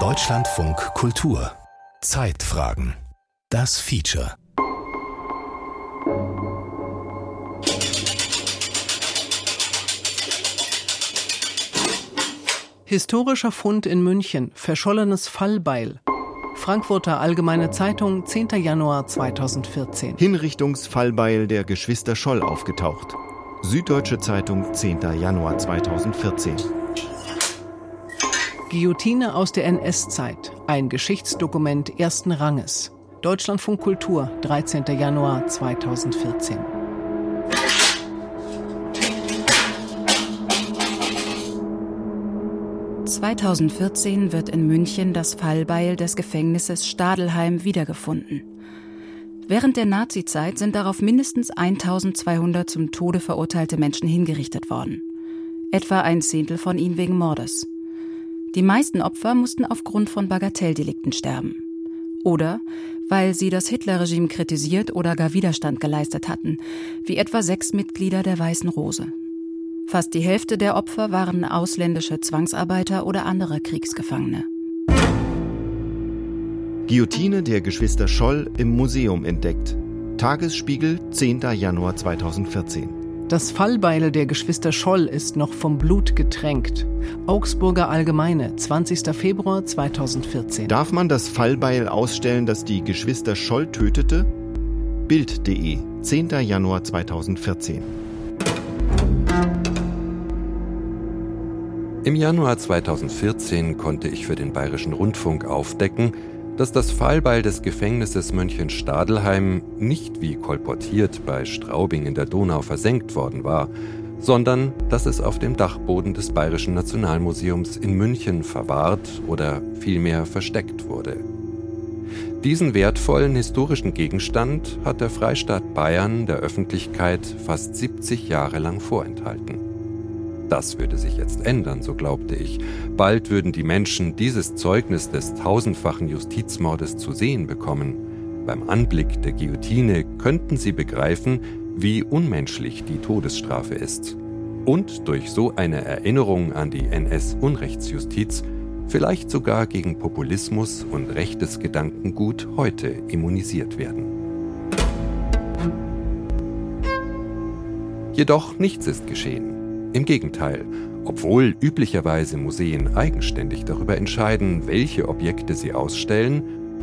Deutschlandfunk Kultur Zeitfragen Das Feature Historischer Fund in München, verschollenes Fallbeil. Frankfurter Allgemeine Zeitung, 10. Januar 2014. Hinrichtungsfallbeil der Geschwister Scholl aufgetaucht. Süddeutsche Zeitung, 10. Januar 2014. Guillotine aus der NS-Zeit. Ein Geschichtsdokument ersten Ranges. Deutschlandfunk Kultur, 13. Januar 2014. 2014 wird in München das Fallbeil des Gefängnisses Stadelheim wiedergefunden. Während der Nazizeit sind darauf mindestens 1200 zum Tode verurteilte Menschen hingerichtet worden. Etwa ein Zehntel von ihnen wegen Mordes. Die meisten Opfer mussten aufgrund von Bagatelldelikten sterben. Oder weil sie das Hitlerregime kritisiert oder gar Widerstand geleistet hatten, wie etwa sechs Mitglieder der Weißen Rose. Fast die Hälfte der Opfer waren ausländische Zwangsarbeiter oder andere Kriegsgefangene. Guillotine der Geschwister Scholl im Museum entdeckt. Tagesspiegel, 10. Januar 2014. Das Fallbeil der Geschwister Scholl ist noch vom Blut getränkt. Augsburger Allgemeine, 20. Februar 2014. Darf man das Fallbeil ausstellen, das die Geschwister Scholl tötete? Bild.de, 10. Januar 2014. Im Januar 2014 konnte ich für den Bayerischen Rundfunk aufdecken, dass das Fallbeil des Gefängnisses Mönchen-Stadelheim nicht wie kolportiert bei Straubing in der Donau versenkt worden war, sondern dass es auf dem Dachboden des Bayerischen Nationalmuseums in München verwahrt oder vielmehr versteckt wurde. Diesen wertvollen historischen Gegenstand hat der Freistaat Bayern der Öffentlichkeit fast 70 Jahre lang vorenthalten. Das würde sich jetzt ändern, so glaubte ich. Bald würden die Menschen dieses Zeugnis des tausendfachen Justizmordes zu sehen bekommen. Beim Anblick der Guillotine könnten sie begreifen, wie unmenschlich die Todesstrafe ist. Und durch so eine Erinnerung an die NS-Unrechtsjustiz vielleicht sogar gegen Populismus und rechtes Gedankengut heute immunisiert werden. Jedoch nichts ist geschehen. Im Gegenteil, obwohl üblicherweise Museen eigenständig darüber entscheiden, welche Objekte sie ausstellen,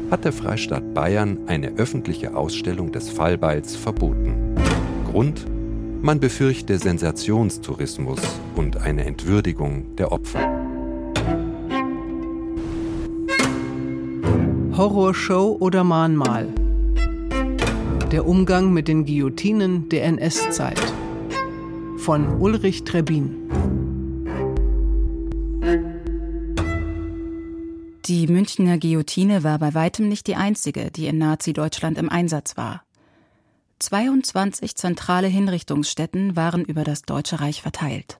hat der Freistaat Bayern eine öffentliche Ausstellung des Fallbeils verboten. Grund? Man befürchte Sensationstourismus und eine Entwürdigung der Opfer. Horrorshow oder Mahnmal. Der Umgang mit den Guillotinen der NS-Zeit von Ulrich Trebin. Die Münchner Guillotine war bei weitem nicht die einzige, die in Nazi-Deutschland im Einsatz war. 22 zentrale Hinrichtungsstätten waren über das Deutsche Reich verteilt.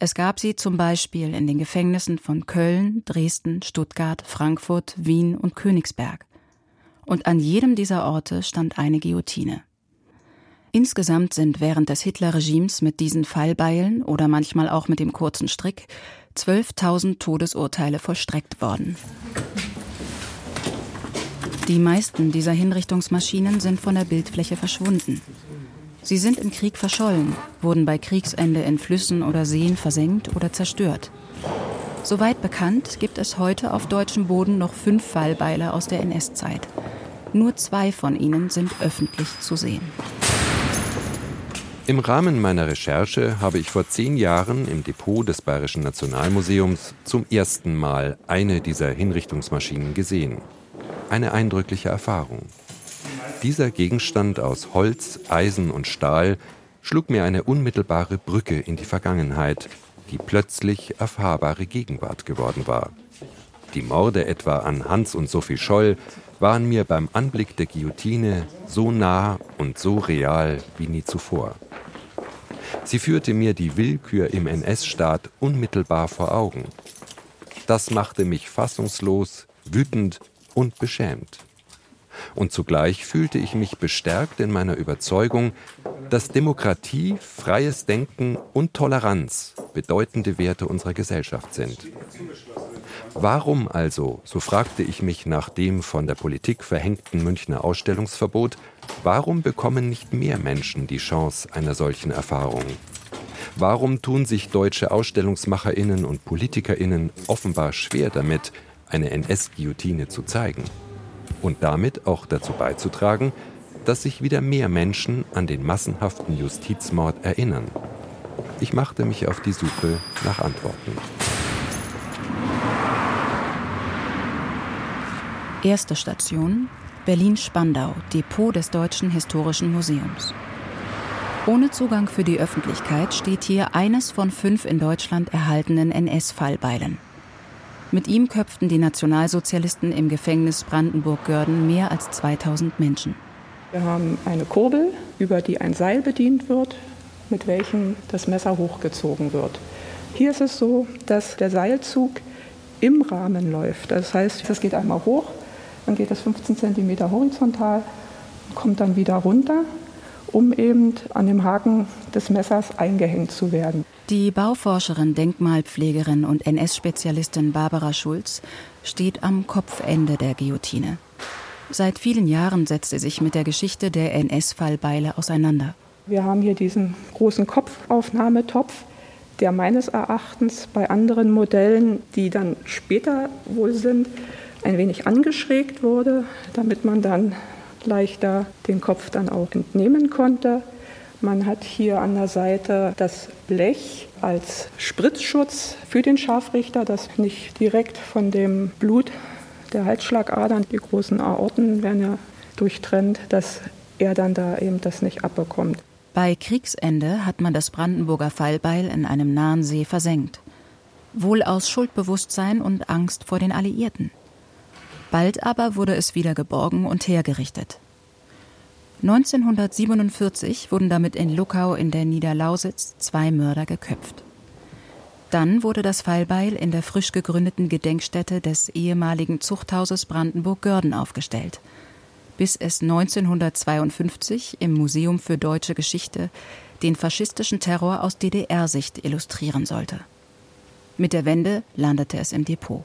Es gab sie zum Beispiel in den Gefängnissen von Köln, Dresden, Stuttgart, Frankfurt, Wien und Königsberg. Und an jedem dieser Orte stand eine Guillotine. Insgesamt sind während des Hitlerregimes mit diesen Fallbeilen oder manchmal auch mit dem kurzen Strick 12.000 Todesurteile vollstreckt worden. Die meisten dieser Hinrichtungsmaschinen sind von der Bildfläche verschwunden. Sie sind im Krieg verschollen, wurden bei Kriegsende in Flüssen oder Seen versenkt oder zerstört. Soweit bekannt gibt es heute auf deutschem Boden noch fünf Fallbeile aus der NS-Zeit. Nur zwei von ihnen sind öffentlich zu sehen. Im Rahmen meiner Recherche habe ich vor zehn Jahren im Depot des Bayerischen Nationalmuseums zum ersten Mal eine dieser Hinrichtungsmaschinen gesehen. Eine eindrückliche Erfahrung. Dieser Gegenstand aus Holz, Eisen und Stahl schlug mir eine unmittelbare Brücke in die Vergangenheit, die plötzlich erfahrbare Gegenwart geworden war. Die Morde etwa an Hans und Sophie Scholl waren mir beim Anblick der Guillotine so nah und so real wie nie zuvor. Sie führte mir die Willkür im NS-Staat unmittelbar vor Augen. Das machte mich fassungslos, wütend und beschämt. Und zugleich fühlte ich mich bestärkt in meiner Überzeugung, dass Demokratie, freies Denken und Toleranz bedeutende Werte unserer Gesellschaft sind. Warum also, so fragte ich mich nach dem von der Politik verhängten Münchner Ausstellungsverbot, warum bekommen nicht mehr Menschen die Chance einer solchen Erfahrung? Warum tun sich deutsche Ausstellungsmacherinnen und Politikerinnen offenbar schwer damit, eine NS-Guillotine zu zeigen? Und damit auch dazu beizutragen, dass sich wieder mehr Menschen an den massenhaften Justizmord erinnern. Ich machte mich auf die Suche nach Antworten. Erste Station Berlin-Spandau, Depot des Deutschen Historischen Museums. Ohne Zugang für die Öffentlichkeit steht hier eines von fünf in Deutschland erhaltenen NS-Fallbeilen. Mit ihm köpften die Nationalsozialisten im Gefängnis Brandenburg-Görden mehr als 2000 Menschen. Wir haben eine Kurbel, über die ein Seil bedient wird, mit welchem das Messer hochgezogen wird. Hier ist es so, dass der Seilzug im Rahmen läuft. Das heißt, es geht einmal hoch, dann geht es 15 cm horizontal, kommt dann wieder runter, um eben an dem Haken des Messers eingehängt zu werden. Die Bauforscherin, Denkmalpflegerin und NS-Spezialistin Barbara Schulz steht am Kopfende der Guillotine. Seit vielen Jahren setzt sie sich mit der Geschichte der NS-Fallbeile auseinander. Wir haben hier diesen großen Kopfaufnahmetopf, der meines Erachtens bei anderen Modellen, die dann später wohl sind, ein wenig angeschrägt wurde, damit man dann leichter den Kopf dann auch entnehmen konnte. Man hat hier an der Seite das Blech als Spritzschutz für den Scharfrichter, das nicht direkt von dem Blut der Halsschlagadern, die großen Aorten werden ja durchtrennt, dass er dann da eben das nicht abbekommt. Bei Kriegsende hat man das Brandenburger Fallbeil in einem nahen See versenkt. Wohl aus Schuldbewusstsein und Angst vor den Alliierten. Bald aber wurde es wieder geborgen und hergerichtet. 1947 wurden damit in Luckau in der Niederlausitz zwei Mörder geköpft. Dann wurde das Fallbeil in der frisch gegründeten Gedenkstätte des ehemaligen Zuchthauses Brandenburg-Görden aufgestellt, bis es 1952 im Museum für deutsche Geschichte den faschistischen Terror aus DDR-Sicht illustrieren sollte. Mit der Wende landete es im Depot.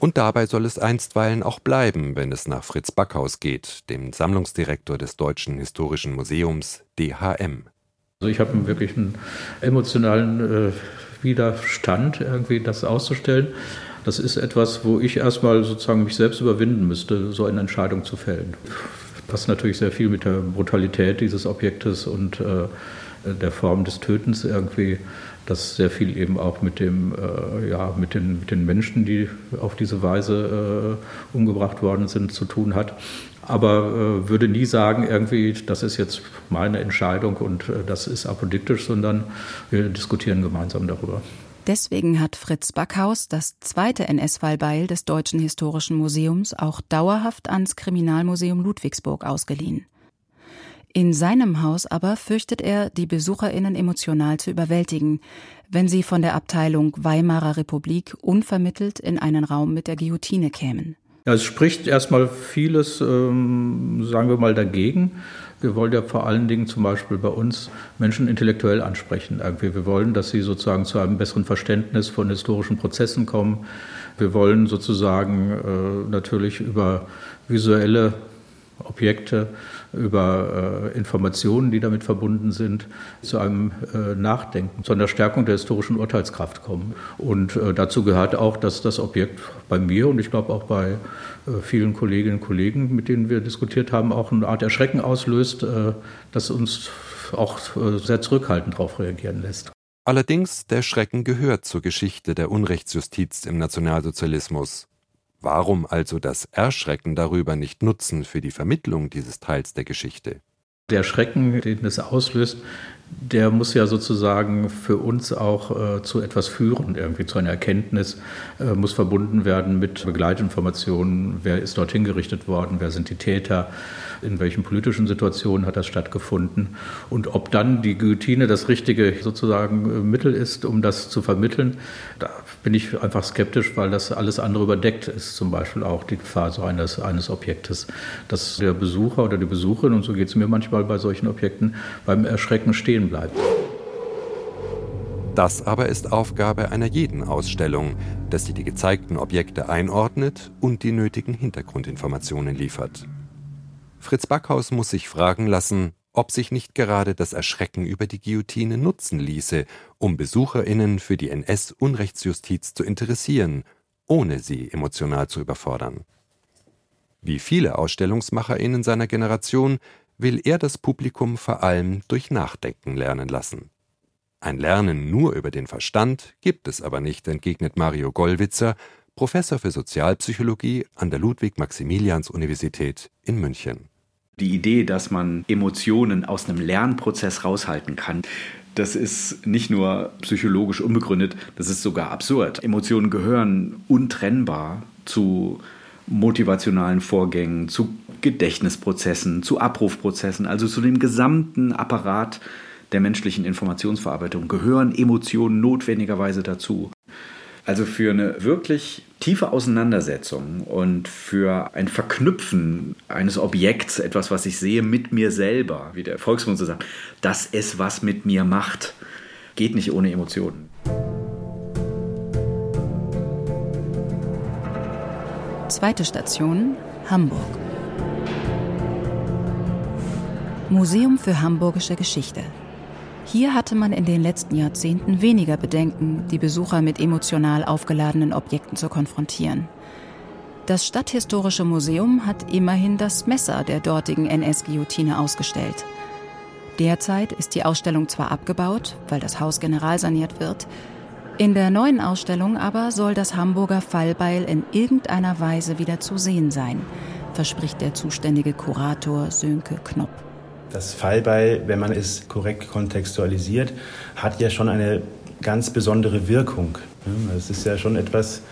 Und dabei soll es einstweilen auch bleiben, wenn es nach Fritz Backhaus geht, dem Sammlungsdirektor des Deutschen Historischen Museums DHM. Also ich habe wirklich einen emotionalen äh, Widerstand, irgendwie das auszustellen. Das ist etwas, wo ich erstmal sozusagen mich selbst überwinden müsste, so eine Entscheidung zu fällen. Passt natürlich sehr viel mit der Brutalität dieses Objektes und äh, der Form des Tötens irgendwie, das sehr viel eben auch mit dem, äh, ja, mit den, mit den Menschen, die auf diese Weise äh, umgebracht worden sind, zu tun hat aber äh, würde nie sagen, irgendwie, das ist jetzt meine Entscheidung und äh, das ist apodiktisch, sondern wir diskutieren gemeinsam darüber. Deswegen hat Fritz Backhaus das zweite NS-Fallbeil des Deutschen Historischen Museums auch dauerhaft ans Kriminalmuseum Ludwigsburg ausgeliehen. In seinem Haus aber fürchtet er, die BesucherInnen emotional zu überwältigen, wenn sie von der Abteilung Weimarer Republik unvermittelt in einen Raum mit der Guillotine kämen. Ja, es spricht erstmal vieles, ähm, sagen wir mal, dagegen. Wir wollen ja vor allen Dingen zum Beispiel bei uns Menschen intellektuell ansprechen. Irgendwie. Wir wollen, dass sie sozusagen zu einem besseren Verständnis von historischen Prozessen kommen. Wir wollen sozusagen äh, natürlich über visuelle Objekte, über äh, Informationen, die damit verbunden sind, zu einem äh, Nachdenken, zu einer Stärkung der historischen Urteilskraft kommen. Und äh, dazu gehört auch, dass das Objekt bei mir und ich glaube auch bei äh, vielen Kolleginnen und Kollegen, mit denen wir diskutiert haben, auch eine Art Erschrecken auslöst, äh, das uns auch äh, sehr zurückhaltend darauf reagieren lässt. Allerdings, der Schrecken gehört zur Geschichte der Unrechtsjustiz im Nationalsozialismus. Warum also das Erschrecken darüber nicht nutzen für die Vermittlung dieses Teils der Geschichte? Der Schrecken, den es auslöst, der muss ja sozusagen für uns auch äh, zu etwas führen, irgendwie zu einer Erkenntnis, äh, muss verbunden werden mit Begleitinformationen, wer ist dorthin gerichtet worden, wer sind die Täter, in welchen politischen Situationen hat das stattgefunden? Und ob dann die Guillotine das richtige sozusagen äh, Mittel ist, um das zu vermitteln, da bin ich einfach skeptisch, weil das alles andere überdeckt ist, zum Beispiel auch die Gefahr so eines, eines Objektes, dass der Besucher oder die Besucherin, und so geht es mir manchmal bei solchen Objekten, beim Erschrecken stehen bleibt. Das aber ist Aufgabe einer jeden Ausstellung, dass sie die gezeigten Objekte einordnet und die nötigen Hintergrundinformationen liefert. Fritz Backhaus muss sich fragen lassen, ob sich nicht gerade das Erschrecken über die Guillotine nutzen ließe, um BesucherInnen für die NS-Unrechtsjustiz zu interessieren, ohne sie emotional zu überfordern. Wie viele AusstellungsmacherInnen seiner Generation will er das Publikum vor allem durch Nachdenken lernen lassen. Ein Lernen nur über den Verstand gibt es aber nicht, entgegnet Mario Gollwitzer, Professor für Sozialpsychologie an der Ludwig-Maximilians-Universität in München. Die Idee, dass man Emotionen aus einem Lernprozess raushalten kann, das ist nicht nur psychologisch unbegründet, das ist sogar absurd. Emotionen gehören untrennbar zu motivationalen Vorgängen, zu Gedächtnisprozessen, zu Abrufprozessen, also zu dem gesamten Apparat der menschlichen Informationsverarbeitung gehören Emotionen notwendigerweise dazu. Also für eine wirklich tiefe Auseinandersetzung und für ein Verknüpfen eines Objekts, etwas, was ich sehe, mit mir selber, wie der Volksmund so sagt, dass es was mit mir macht, geht nicht ohne Emotionen. Zweite Station Hamburg. Museum für Hamburgische Geschichte. Hier hatte man in den letzten Jahrzehnten weniger Bedenken, die Besucher mit emotional aufgeladenen Objekten zu konfrontieren. Das Stadthistorische Museum hat immerhin das Messer der dortigen NS-Guillotine ausgestellt. Derzeit ist die Ausstellung zwar abgebaut, weil das Haus generalsaniert wird, in der neuen Ausstellung aber soll das Hamburger Fallbeil in irgendeiner Weise wieder zu sehen sein, verspricht der zuständige Kurator Sönke Knopp. Das Fallbeil, wenn man es korrekt kontextualisiert, hat ja schon eine ganz besondere Wirkung. Es ist ja schon etwas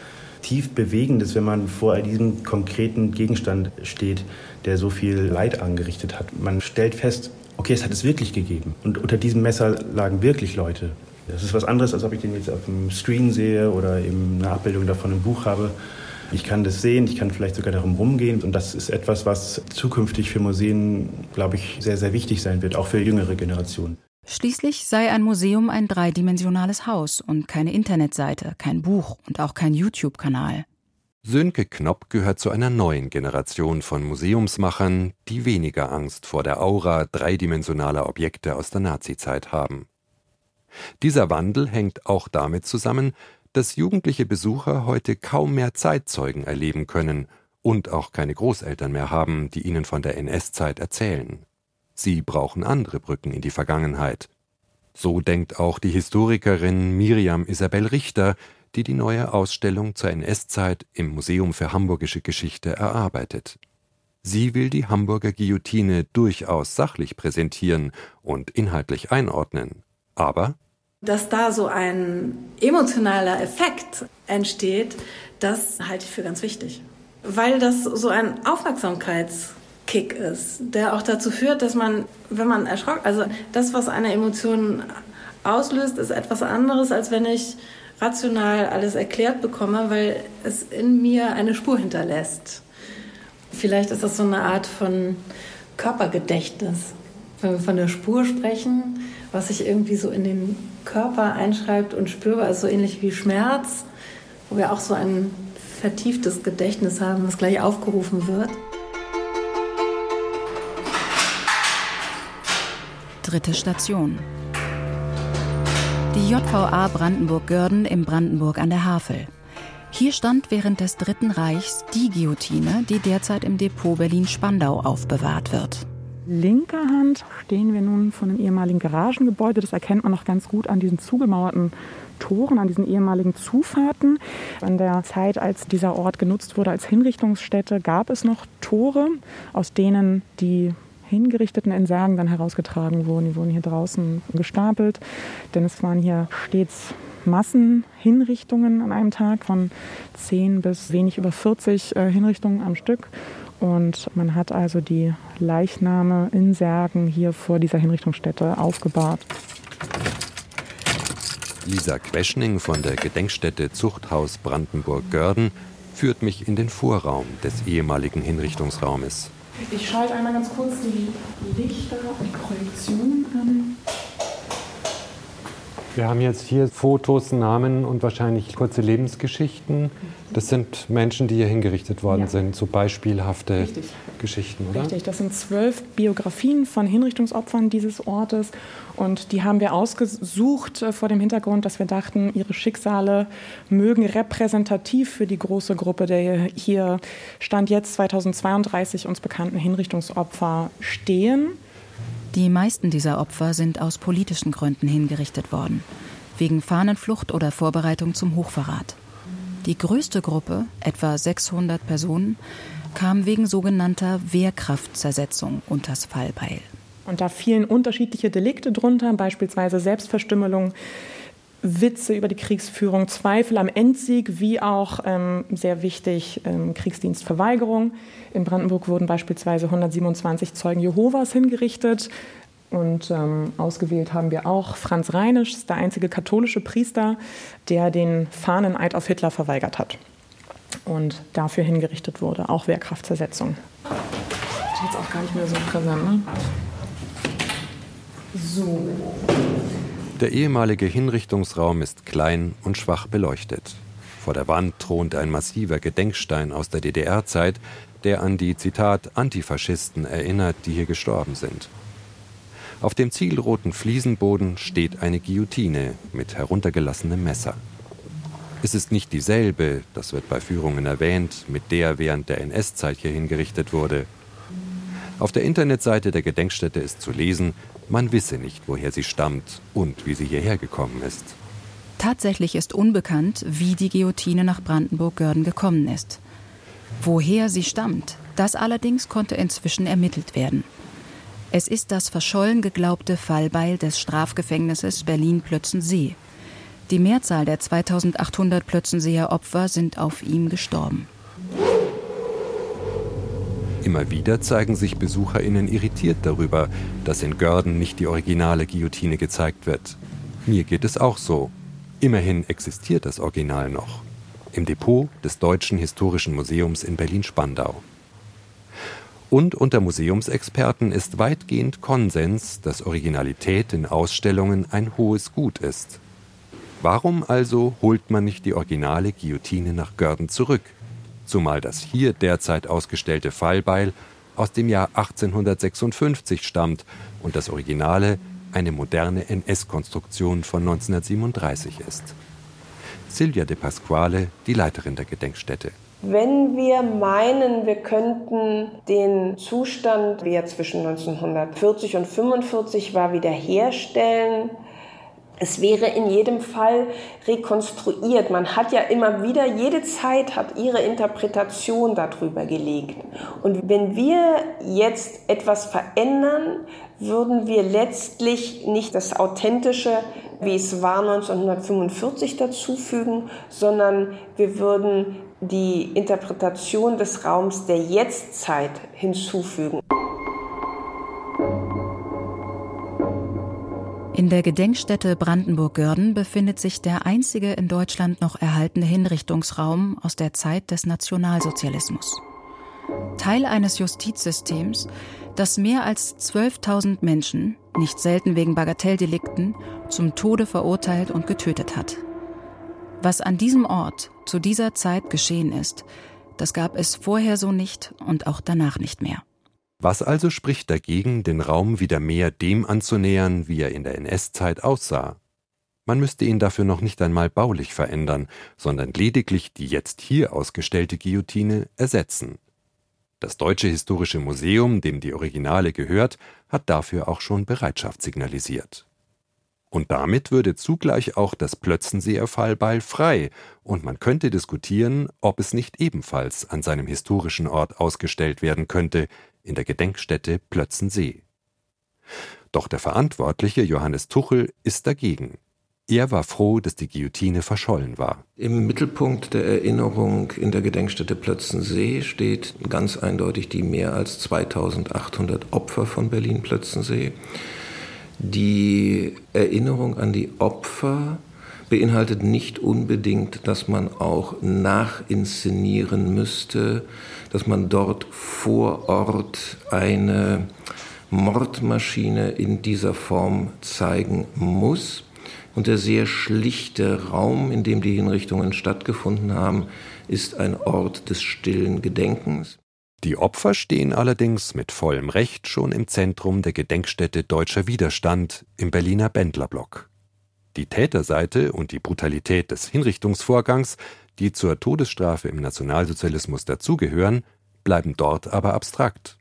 tief Bewegendes, wenn man vor diesem konkreten Gegenstand steht, der so viel Leid angerichtet hat. Man stellt fest, okay, es hat es wirklich gegeben. Und unter diesem Messer lagen wirklich Leute. Das ist was anderes, als ob ich den jetzt auf dem Screen sehe oder eben eine Abbildung davon im Buch habe. Ich kann das sehen, ich kann vielleicht sogar darum rumgehen. Und das ist etwas, was zukünftig für Museen, glaube ich, sehr, sehr wichtig sein wird, auch für jüngere Generationen. Schließlich sei ein Museum ein dreidimensionales Haus und keine Internetseite, kein Buch und auch kein YouTube-Kanal. Sönke Knopp gehört zu einer neuen Generation von Museumsmachern, die weniger Angst vor der Aura dreidimensionaler Objekte aus der Nazizeit haben. Dieser Wandel hängt auch damit zusammen, dass jugendliche Besucher heute kaum mehr Zeitzeugen erleben können und auch keine Großeltern mehr haben, die ihnen von der NS-Zeit erzählen. Sie brauchen andere Brücken in die Vergangenheit. So denkt auch die Historikerin Miriam Isabel Richter, die die neue Ausstellung zur NS-Zeit im Museum für Hamburgische Geschichte erarbeitet. Sie will die Hamburger Guillotine durchaus sachlich präsentieren und inhaltlich einordnen, aber dass da so ein emotionaler Effekt entsteht, das halte ich für ganz wichtig. Weil das so ein Aufmerksamkeitskick ist, der auch dazu führt, dass man, wenn man erschrocken, also das, was eine Emotion auslöst, ist etwas anderes, als wenn ich rational alles erklärt bekomme, weil es in mir eine Spur hinterlässt. Vielleicht ist das so eine Art von Körpergedächtnis. Wenn wir von der Spur sprechen, was sich irgendwie so in den Körper einschreibt und spürbar ist, so ähnlich wie Schmerz, wo wir auch so ein vertieftes Gedächtnis haben, das gleich aufgerufen wird. Dritte Station. Die JVA Brandenburg-Görden im Brandenburg an der Havel. Hier stand während des Dritten Reichs die Guillotine, die derzeit im Depot Berlin-Spandau aufbewahrt wird linker Hand stehen wir nun vor einem ehemaligen Garagengebäude. Das erkennt man noch ganz gut an diesen zugemauerten Toren, an diesen ehemaligen Zufahrten. In der Zeit, als dieser Ort genutzt wurde als Hinrichtungsstätte, gab es noch Tore, aus denen die Hingerichteten in Särgen dann herausgetragen wurden. Die wurden hier draußen gestapelt, denn es waren hier stets Massenhinrichtungen an einem Tag von 10 bis wenig über 40 äh, Hinrichtungen am Stück. Und man hat also die Leichname in Särgen hier vor dieser Hinrichtungsstätte aufgebahrt. Lisa Queschning von der Gedenkstätte Zuchthaus Brandenburg-Görden führt mich in den Vorraum des ehemaligen Hinrichtungsraumes. Ich schalte einmal ganz kurz die Lichter und Projektionen an. Wir haben jetzt hier Fotos, Namen und wahrscheinlich kurze Lebensgeschichten. Das sind Menschen, die hier hingerichtet worden ja. sind, so beispielhafte Richtig. Geschichten, oder? Richtig, das sind zwölf Biografien von Hinrichtungsopfern dieses Ortes. Und die haben wir ausgesucht äh, vor dem Hintergrund, dass wir dachten, ihre Schicksale mögen repräsentativ für die große Gruppe der hier Stand jetzt 2032 uns bekannten Hinrichtungsopfer stehen. Die meisten dieser Opfer sind aus politischen Gründen hingerichtet worden, wegen Fahnenflucht oder Vorbereitung zum Hochverrat. Die größte Gruppe, etwa 600 Personen, kam wegen sogenannter Wehrkraftzersetzung unters Fallbeil. Und da fielen unterschiedliche Delikte drunter, beispielsweise Selbstverstümmelung, Witze über die Kriegsführung, Zweifel am Endsieg, wie auch ähm, sehr wichtig ähm, Kriegsdienstverweigerung. In Brandenburg wurden beispielsweise 127 Zeugen Jehovas hingerichtet. Und ähm, ausgewählt haben wir auch Franz Reinisch, der einzige katholische Priester, der den Fahneneid auf Hitler verweigert hat und dafür hingerichtet wurde, auch Wehrkraftzersetzung. Das ist jetzt auch gar nicht mehr so präsent, ne? So. Der ehemalige Hinrichtungsraum ist klein und schwach beleuchtet. Vor der Wand thront ein massiver Gedenkstein aus der DDR-Zeit, der an die Zitat Antifaschisten erinnert, die hier gestorben sind. Auf dem zielroten Fliesenboden steht eine Guillotine mit heruntergelassenem Messer. Es ist nicht dieselbe, das wird bei Führungen erwähnt, mit der während der NS-Zeit hier hingerichtet wurde. Auf der Internetseite der Gedenkstätte ist zu lesen, man wisse nicht, woher sie stammt und wie sie hierher gekommen ist. Tatsächlich ist unbekannt, wie die Guillotine nach Brandenburg-Görden gekommen ist. Woher sie stammt, das allerdings konnte inzwischen ermittelt werden. Es ist das verschollen geglaubte Fallbeil des Strafgefängnisses Berlin-Plötzensee. Die Mehrzahl der 2800 Plötzenseer Opfer sind auf ihm gestorben. Immer wieder zeigen sich BesucherInnen irritiert darüber, dass in Görden nicht die originale Guillotine gezeigt wird. Mir geht es auch so. Immerhin existiert das Original noch. Im Depot des Deutschen Historischen Museums in Berlin-Spandau. Und unter Museumsexperten ist weitgehend Konsens, dass Originalität in Ausstellungen ein hohes Gut ist. Warum also holt man nicht die originale Guillotine nach Görden zurück? Zumal das hier derzeit ausgestellte Fallbeil aus dem Jahr 1856 stammt und das Originale eine moderne NS-Konstruktion von 1937 ist. Silvia de Pasquale, die Leiterin der Gedenkstätte. Wenn wir meinen, wir könnten den Zustand, wie er zwischen 1940 und 1945 war, wiederherstellen, es wäre in jedem Fall rekonstruiert. Man hat ja immer wieder, jede Zeit hat ihre Interpretation darüber gelegt. Und wenn wir jetzt etwas verändern, würden wir letztlich nicht das Authentische, wie es war 1945, dazufügen, sondern wir würden die Interpretation des Raums der Jetztzeit hinzufügen. In der Gedenkstätte Brandenburg-Görden befindet sich der einzige in Deutschland noch erhaltene Hinrichtungsraum aus der Zeit des Nationalsozialismus. Teil eines Justizsystems, das mehr als 12.000 Menschen, nicht selten wegen Bagatelldelikten, zum Tode verurteilt und getötet hat. Was an diesem Ort zu dieser Zeit geschehen ist, das gab es vorher so nicht und auch danach nicht mehr. Was also spricht dagegen, den Raum wieder mehr dem anzunähern, wie er in der NS-Zeit aussah? Man müsste ihn dafür noch nicht einmal baulich verändern, sondern lediglich die jetzt hier ausgestellte Guillotine ersetzen. Das Deutsche Historische Museum, dem die Originale gehört, hat dafür auch schon Bereitschaft signalisiert. Und damit würde zugleich auch das Plötzenseer Fallbeil frei, und man könnte diskutieren, ob es nicht ebenfalls an seinem historischen Ort ausgestellt werden könnte, in der Gedenkstätte Plötzensee. Doch der Verantwortliche Johannes Tuchel ist dagegen. Er war froh, dass die Guillotine verschollen war. Im Mittelpunkt der Erinnerung in der Gedenkstätte Plötzensee steht ganz eindeutig die mehr als 2800 Opfer von Berlin-Plötzensee. Die Erinnerung an die Opfer beinhaltet nicht unbedingt, dass man auch nachinszenieren müsste, dass man dort vor Ort eine Mordmaschine in dieser Form zeigen muss. Und der sehr schlichte Raum, in dem die Hinrichtungen stattgefunden haben, ist ein Ort des stillen Gedenkens. Die Opfer stehen allerdings mit vollem Recht schon im Zentrum der Gedenkstätte Deutscher Widerstand im Berliner Bendlerblock. Die Täterseite und die Brutalität des Hinrichtungsvorgangs, die zur Todesstrafe im Nationalsozialismus dazugehören, bleiben dort aber abstrakt.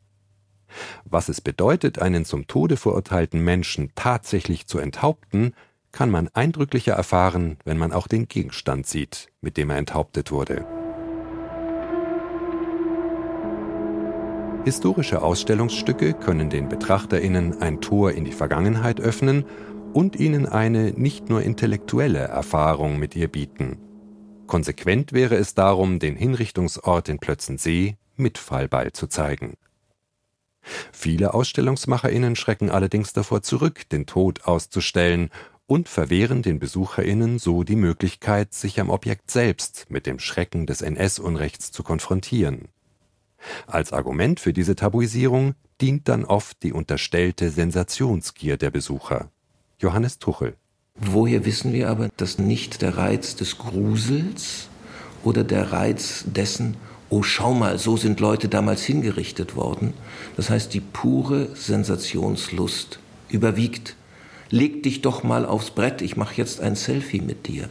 Was es bedeutet, einen zum Tode verurteilten Menschen tatsächlich zu enthaupten, kann man eindrücklicher erfahren, wenn man auch den Gegenstand sieht, mit dem er enthauptet wurde. Historische Ausstellungsstücke können den Betrachterinnen ein Tor in die Vergangenheit öffnen und ihnen eine nicht nur intellektuelle Erfahrung mit ihr bieten. Konsequent wäre es darum, den Hinrichtungsort in Plötzensee mit Fallbeil zu zeigen. Viele Ausstellungsmacherinnen schrecken allerdings davor zurück, den Tod auszustellen und verwehren den Besucherinnen so die Möglichkeit, sich am Objekt selbst mit dem Schrecken des NS-Unrechts zu konfrontieren. Als Argument für diese Tabuisierung dient dann oft die unterstellte Sensationsgier der Besucher. Johannes Tuchel. Woher wissen wir aber, dass nicht der Reiz des Grusels oder der Reiz dessen, oh schau mal, so sind Leute damals hingerichtet worden, das heißt die pure Sensationslust überwiegt. Leg dich doch mal aufs Brett, ich mache jetzt ein Selfie mit dir.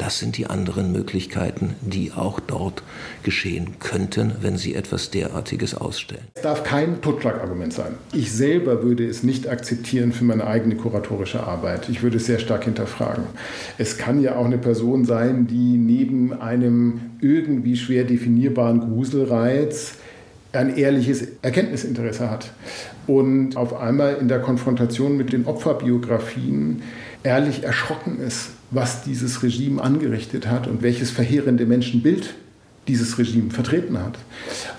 Das sind die anderen Möglichkeiten, die auch dort geschehen könnten, wenn Sie etwas derartiges ausstellen. Es darf kein Totschlagargument sein. Ich selber würde es nicht akzeptieren für meine eigene kuratorische Arbeit. Ich würde es sehr stark hinterfragen. Es kann ja auch eine Person sein, die neben einem irgendwie schwer definierbaren Gruselreiz ein ehrliches Erkenntnisinteresse hat und auf einmal in der Konfrontation mit den Opferbiografien ehrlich erschrocken ist was dieses Regime angerichtet hat und welches verheerende Menschenbild dieses Regime vertreten hat.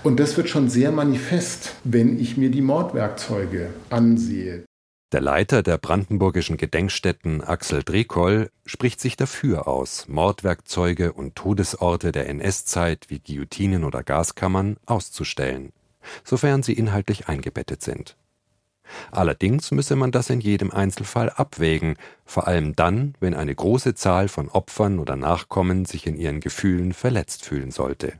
Und das wird schon sehr manifest, wenn ich mir die Mordwerkzeuge ansehe. Der Leiter der brandenburgischen Gedenkstätten Axel Drekoll spricht sich dafür aus, Mordwerkzeuge und Todesorte der NS-Zeit wie Guillotinen oder Gaskammern auszustellen, sofern sie inhaltlich eingebettet sind. Allerdings müsse man das in jedem Einzelfall abwägen, vor allem dann, wenn eine große Zahl von Opfern oder Nachkommen sich in ihren Gefühlen verletzt fühlen sollte.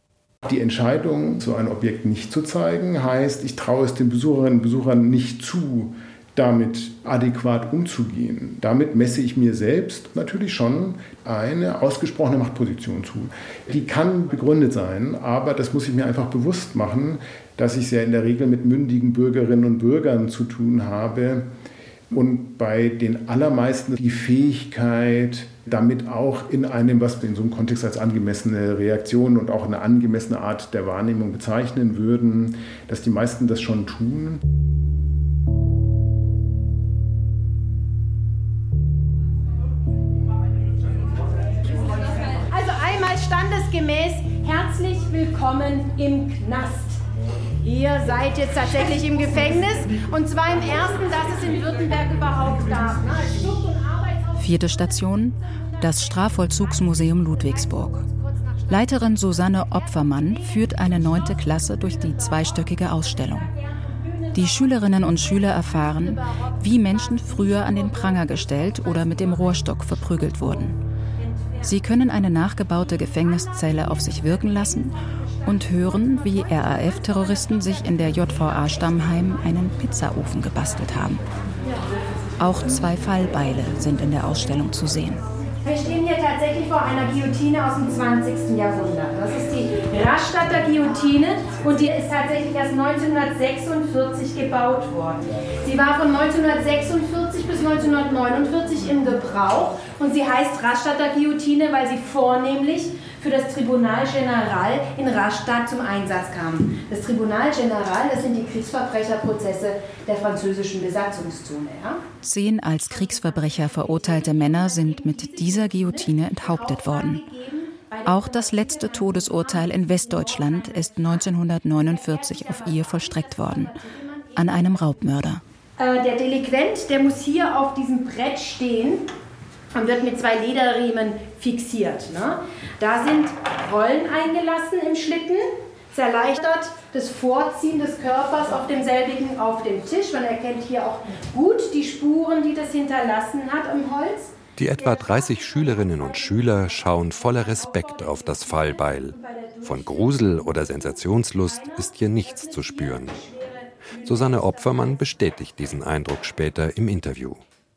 Die Entscheidung, so ein Objekt nicht zu zeigen, heißt, ich traue es den Besucherinnen und Besuchern nicht zu, damit adäquat umzugehen. Damit messe ich mir selbst natürlich schon eine ausgesprochene Machtposition zu. Die kann begründet sein, aber das muss ich mir einfach bewusst machen, dass ich es ja in der Regel mit mündigen Bürgerinnen und Bürgern zu tun habe und bei den allermeisten die Fähigkeit, damit auch in einem, was wir in so einem Kontext als angemessene Reaktion und auch eine angemessene Art der Wahrnehmung bezeichnen würden, dass die meisten das schon tun. Standesgemäß herzlich willkommen im Knast. Ihr seid jetzt tatsächlich im Gefängnis und zwar im ersten, das es in Württemberg überhaupt gab. Vierte Station, das Strafvollzugsmuseum Ludwigsburg. Leiterin Susanne Opfermann führt eine neunte Klasse durch die zweistöckige Ausstellung. Die Schülerinnen und Schüler erfahren, wie Menschen früher an den Pranger gestellt oder mit dem Rohrstock verprügelt wurden. Sie können eine nachgebaute Gefängniszelle auf sich wirken lassen und hören, wie RAF-Terroristen sich in der JVA Stammheim einen Pizzaofen gebastelt haben. Auch zwei Fallbeile sind in der Ausstellung zu sehen. Wir stehen hier tatsächlich vor einer Guillotine aus dem 20. Jahrhundert. Das ist die Rastatter Guillotine und die ist tatsächlich erst 1946 gebaut worden. Sie war von 1946 bis 1949 im Gebrauch und sie heißt Rastatter Guillotine, weil sie vornehmlich für das Tribunal General in Rastatt zum Einsatz kam. Das Tribunal General, das sind die Kriegsverbrecherprozesse der französischen Besatzungszone. Ja? Zehn als Kriegsverbrecher verurteilte Männer sind mit dieser Guillotine enthauptet worden. Auch das letzte Todesurteil in Westdeutschland ist 1949 auf ihr vollstreckt worden. An einem Raubmörder. Äh, der Delinquent, der muss hier auf diesem Brett stehen und wird mit zwei Lederriemen fixiert. Ne? Da sind Rollen eingelassen im Schlitten. Es erleichtert das Vorziehen des Körpers auf demselbigen auf dem Tisch. Man erkennt hier auch gut die Spuren, die das hinterlassen hat im Holz. Die etwa 30 Schülerinnen und Schüler schauen voller Respekt auf das Fallbeil. Von Grusel oder Sensationslust ist hier nichts zu spüren. Susanne Opfermann bestätigt diesen Eindruck später im Interview.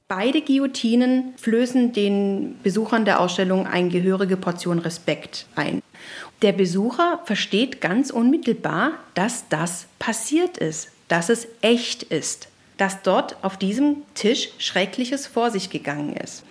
Beide Guillotinen flößen den Besuchern der Ausstellung eine gehörige Portion Respekt ein. Der Besucher versteht ganz unmittelbar, dass das passiert ist, dass es echt ist, dass dort auf diesem Tisch Schreckliches vor sich gegangen ist.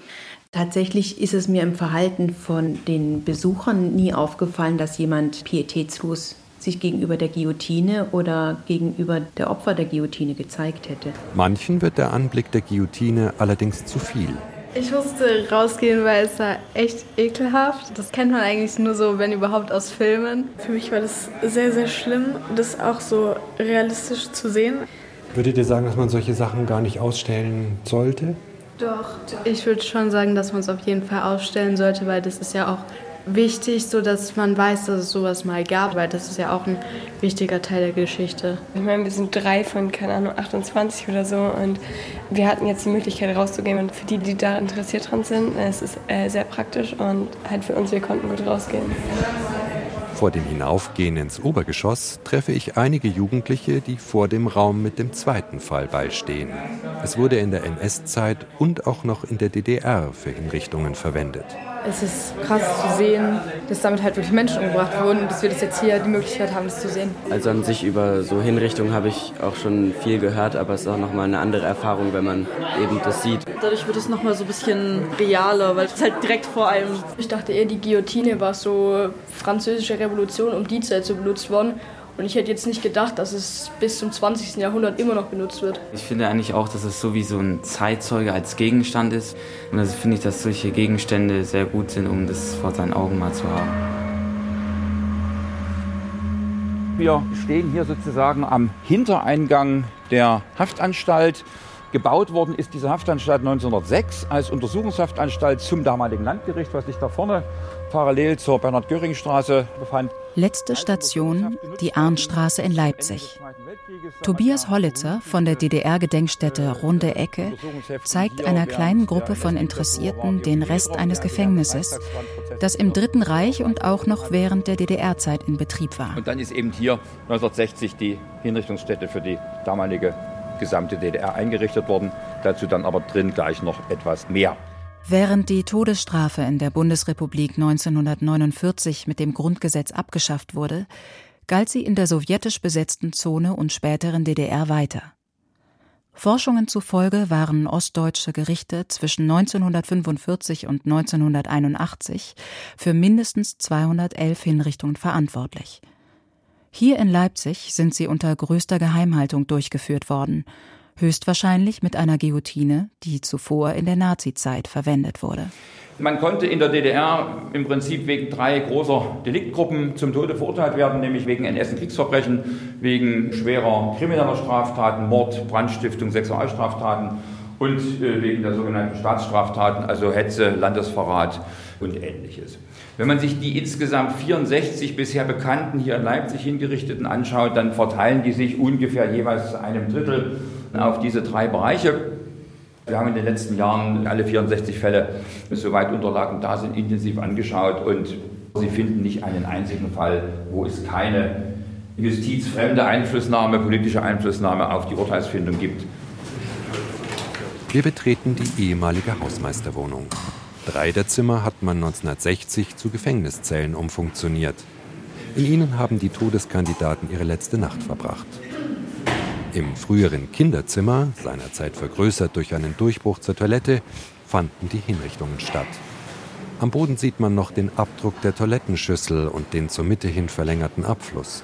Tatsächlich ist es mir im Verhalten von den Besuchern nie aufgefallen, dass jemand pietätslos sich gegenüber der Guillotine oder gegenüber der Opfer der Guillotine gezeigt hätte. Manchen wird der Anblick der Guillotine allerdings zu viel. Ich musste rausgehen, weil es war echt ekelhaft. Das kennt man eigentlich nur so, wenn überhaupt aus Filmen. Für mich war das sehr, sehr schlimm, das auch so realistisch zu sehen. Würdet ihr sagen, dass man solche Sachen gar nicht ausstellen sollte? Doch. Ich würde schon sagen, dass man es auf jeden Fall ausstellen sollte, weil das ist ja auch wichtig, so dass man weiß, dass es sowas mal gab, weil das ist ja auch ein wichtiger Teil der Geschichte. Ich meine, wir sind drei von, keine Ahnung, 28 oder so und wir hatten jetzt die Möglichkeit rauszugehen und für die, die da interessiert dran sind, es ist äh, sehr praktisch und halt für uns, wir konnten gut rausgehen. Vor dem Hinaufgehen ins Obergeschoss treffe ich einige Jugendliche, die vor dem Raum mit dem zweiten Fall beistehen. Es wurde in der NS-Zeit und auch noch in der DDR für Hinrichtungen verwendet. Es ist krass zu sehen, dass damit halt wirklich Menschen umgebracht wurden und dass wir das jetzt hier die Möglichkeit haben, das zu sehen. Also an sich über so Hinrichtungen habe ich auch schon viel gehört, aber es ist auch nochmal eine andere Erfahrung, wenn man eben das sieht. Dadurch wird es nochmal so ein bisschen realer, weil es halt direkt vor einem. Ich dachte eher, die Guillotine war so französische Revolution um die Zeit so benutzt worden. Und ich hätte jetzt nicht gedacht, dass es bis zum 20. Jahrhundert immer noch benutzt wird. Ich finde eigentlich auch, dass es so wie so ein Zeitzeuge als Gegenstand ist. Und also finde ich, dass solche Gegenstände sehr gut sind, um das vor seinen Augen mal zu haben. Wir stehen hier sozusagen am Hintereingang der Haftanstalt. Gebaut worden ist diese Haftanstalt 1906 als Untersuchungshaftanstalt zum damaligen Landgericht, was sich da vorne parallel zur Bernhard-Göring-Straße befand. Letzte Station, die Arnstraße in Leipzig. Tobias Hollitzer von der DDR-Gedenkstätte Runde Ecke zeigt einer kleinen Gruppe von Interessierten den Rest eines Gefängnisses, das im Dritten Reich und auch noch während der DDR-Zeit in Betrieb war. Und dann ist eben hier 1960 die Hinrichtungsstätte für die damalige gesamte DDR eingerichtet worden. Dazu dann aber drin gleich noch etwas mehr. Während die Todesstrafe in der Bundesrepublik 1949 mit dem Grundgesetz abgeschafft wurde, galt sie in der sowjetisch besetzten Zone und späteren DDR weiter. Forschungen zufolge waren ostdeutsche Gerichte zwischen 1945 und 1981 für mindestens 211 Hinrichtungen verantwortlich. Hier in Leipzig sind sie unter größter Geheimhaltung durchgeführt worden höchstwahrscheinlich mit einer Guillotine, die zuvor in der Nazizeit verwendet wurde. Man konnte in der DDR im Prinzip wegen drei großer Deliktgruppen zum Tode verurteilt werden, nämlich wegen NS-Kriegsverbrechen, wegen schwerer krimineller Straftaten, Mord, Brandstiftung, Sexualstraftaten und äh, wegen der sogenannten Staatsstraftaten, also Hetze, Landesverrat und ähnliches. Wenn man sich die insgesamt 64 bisher bekannten hier in Leipzig hingerichteten anschaut, dann verteilen die sich ungefähr jeweils zu einem Drittel auf diese drei Bereiche. Wir haben in den letzten Jahren alle 64 Fälle, soweit Unterlagen da sind, intensiv angeschaut und Sie finden nicht einen einzigen Fall, wo es keine justizfremde Einflussnahme, politische Einflussnahme auf die Urteilsfindung gibt. Wir betreten die ehemalige Hausmeisterwohnung. Drei der Zimmer hat man 1960 zu Gefängniszellen umfunktioniert. In ihnen haben die Todeskandidaten ihre letzte Nacht verbracht. Im früheren Kinderzimmer, seinerzeit vergrößert durch einen Durchbruch zur Toilette, fanden die Hinrichtungen statt. Am Boden sieht man noch den Abdruck der Toilettenschüssel und den zur Mitte hin verlängerten Abfluss.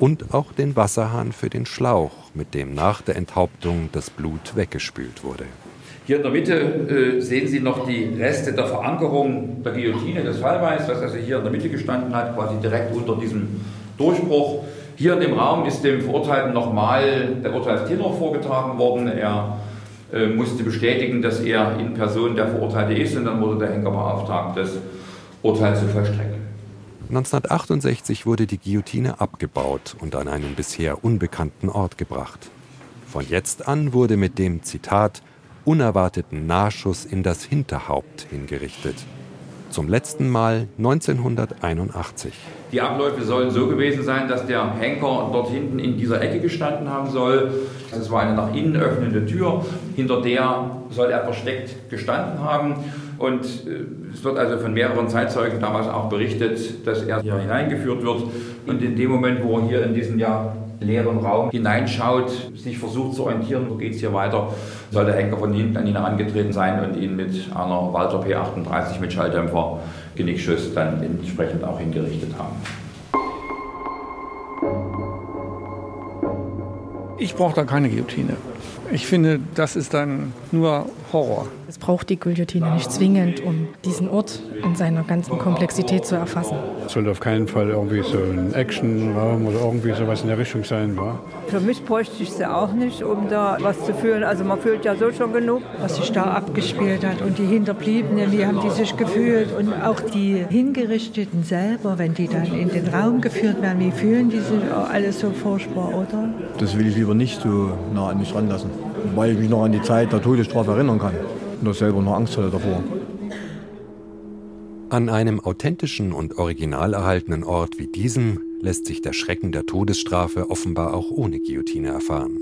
Und auch den Wasserhahn für den Schlauch, mit dem nach der Enthauptung das Blut weggespült wurde. Hier in der Mitte äh, sehen Sie noch die Reste der Verankerung der Guillotine des Fallbeils, was also hier in der Mitte gestanden hat, quasi direkt unter diesem Durchbruch. Hier in dem Raum ist dem Verurteilten nochmal der Urteilstenor vorgetragen worden. Er äh, musste bestätigen, dass er in Person der Verurteilte ist und dann wurde der Henker beauftragt, das Urteil zu vollstrecken. 1968 wurde die Guillotine abgebaut und an einen bisher unbekannten Ort gebracht. Von jetzt an wurde mit dem Zitat unerwarteten Nahschuss in das Hinterhaupt hingerichtet. Zum letzten Mal 1981. Die Abläufe sollen so gewesen sein, dass der Henker dort hinten in dieser Ecke gestanden haben soll. Es war eine nach innen öffnende Tür, hinter der soll er versteckt gestanden haben. Und äh, es wird also von mehreren Zeitzeugen damals auch berichtet, dass er hier hineingeführt wird. Und in dem Moment, wo er hier in diesen ja leeren Raum hineinschaut, sich versucht zu orientieren, wo geht es hier weiter, soll der Henker von hinten an ihn herangetreten sein und ihn mit einer Walter P38 mit Schalldämpfer Genickschuss dann entsprechend auch hingerichtet haben. Ich brauche da keine Guillotine. Ich finde, das ist dann nur Horror. Es braucht die Guillotine nicht zwingend, um diesen Ort in seiner ganzen Komplexität zu erfassen. Es sollte auf keinen Fall irgendwie so ein Actionraum oder irgendwie sowas in der Richtung sein. War. Für mich bräuchte ich sie auch nicht, um da was zu fühlen. Also man fühlt ja so schon genug. Was sich da abgespielt hat und die Hinterbliebenen, wie haben die sich gefühlt und auch die Hingerichteten selber, wenn die dann in den Raum geführt werden, wie fühlen die sich auch alles so furchtbar, oder? Das will ich lieber nicht so nah an mich ranlassen, weil ich mich noch an die Zeit der Todesstrafe erinnern kann und das selber noch Angst hatte davor. An einem authentischen und original erhaltenen Ort wie diesem lässt sich der Schrecken der Todesstrafe offenbar auch ohne Guillotine erfahren.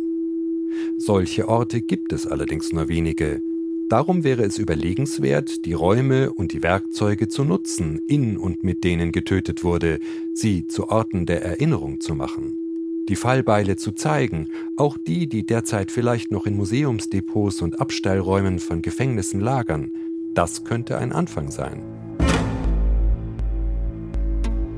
Solche Orte gibt es allerdings nur wenige. Darum wäre es überlegenswert, die Räume und die Werkzeuge zu nutzen, in und mit denen getötet wurde, sie zu Orten der Erinnerung zu machen die Fallbeile zu zeigen, auch die, die derzeit vielleicht noch in Museumsdepots und Abstellräumen von Gefängnissen lagern, das könnte ein Anfang sein.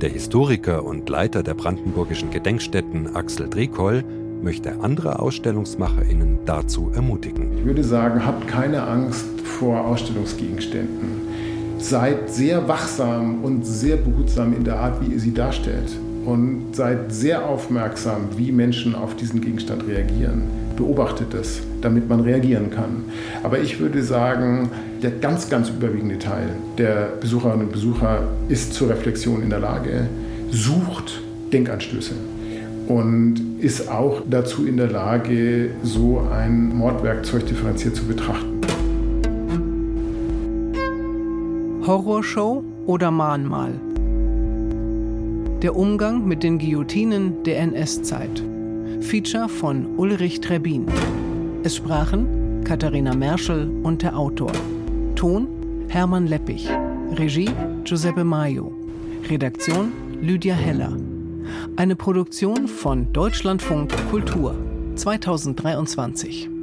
Der Historiker und Leiter der brandenburgischen Gedenkstätten Axel Drekoll möchte andere AusstellungsmacherInnen dazu ermutigen. Ich würde sagen, habt keine Angst vor Ausstellungsgegenständen. Seid sehr wachsam und sehr behutsam in der Art, wie ihr sie darstellt und seid sehr aufmerksam, wie Menschen auf diesen Gegenstand reagieren. Beobachtet es, damit man reagieren kann. Aber ich würde sagen, der ganz, ganz überwiegende Teil der Besucherinnen und Besucher ist zur Reflexion in der Lage, sucht Denkanstöße und ist auch dazu in der Lage, so ein Mordwerkzeug differenziert zu betrachten. Horrorshow oder Mahnmal? Der Umgang mit den Guillotinen der NS-Zeit. Feature von Ulrich Trebin. Es sprachen Katharina Merschel und der Autor. Ton Hermann Leppich. Regie Giuseppe Maio. Redaktion Lydia Heller. Eine Produktion von Deutschlandfunk Kultur 2023.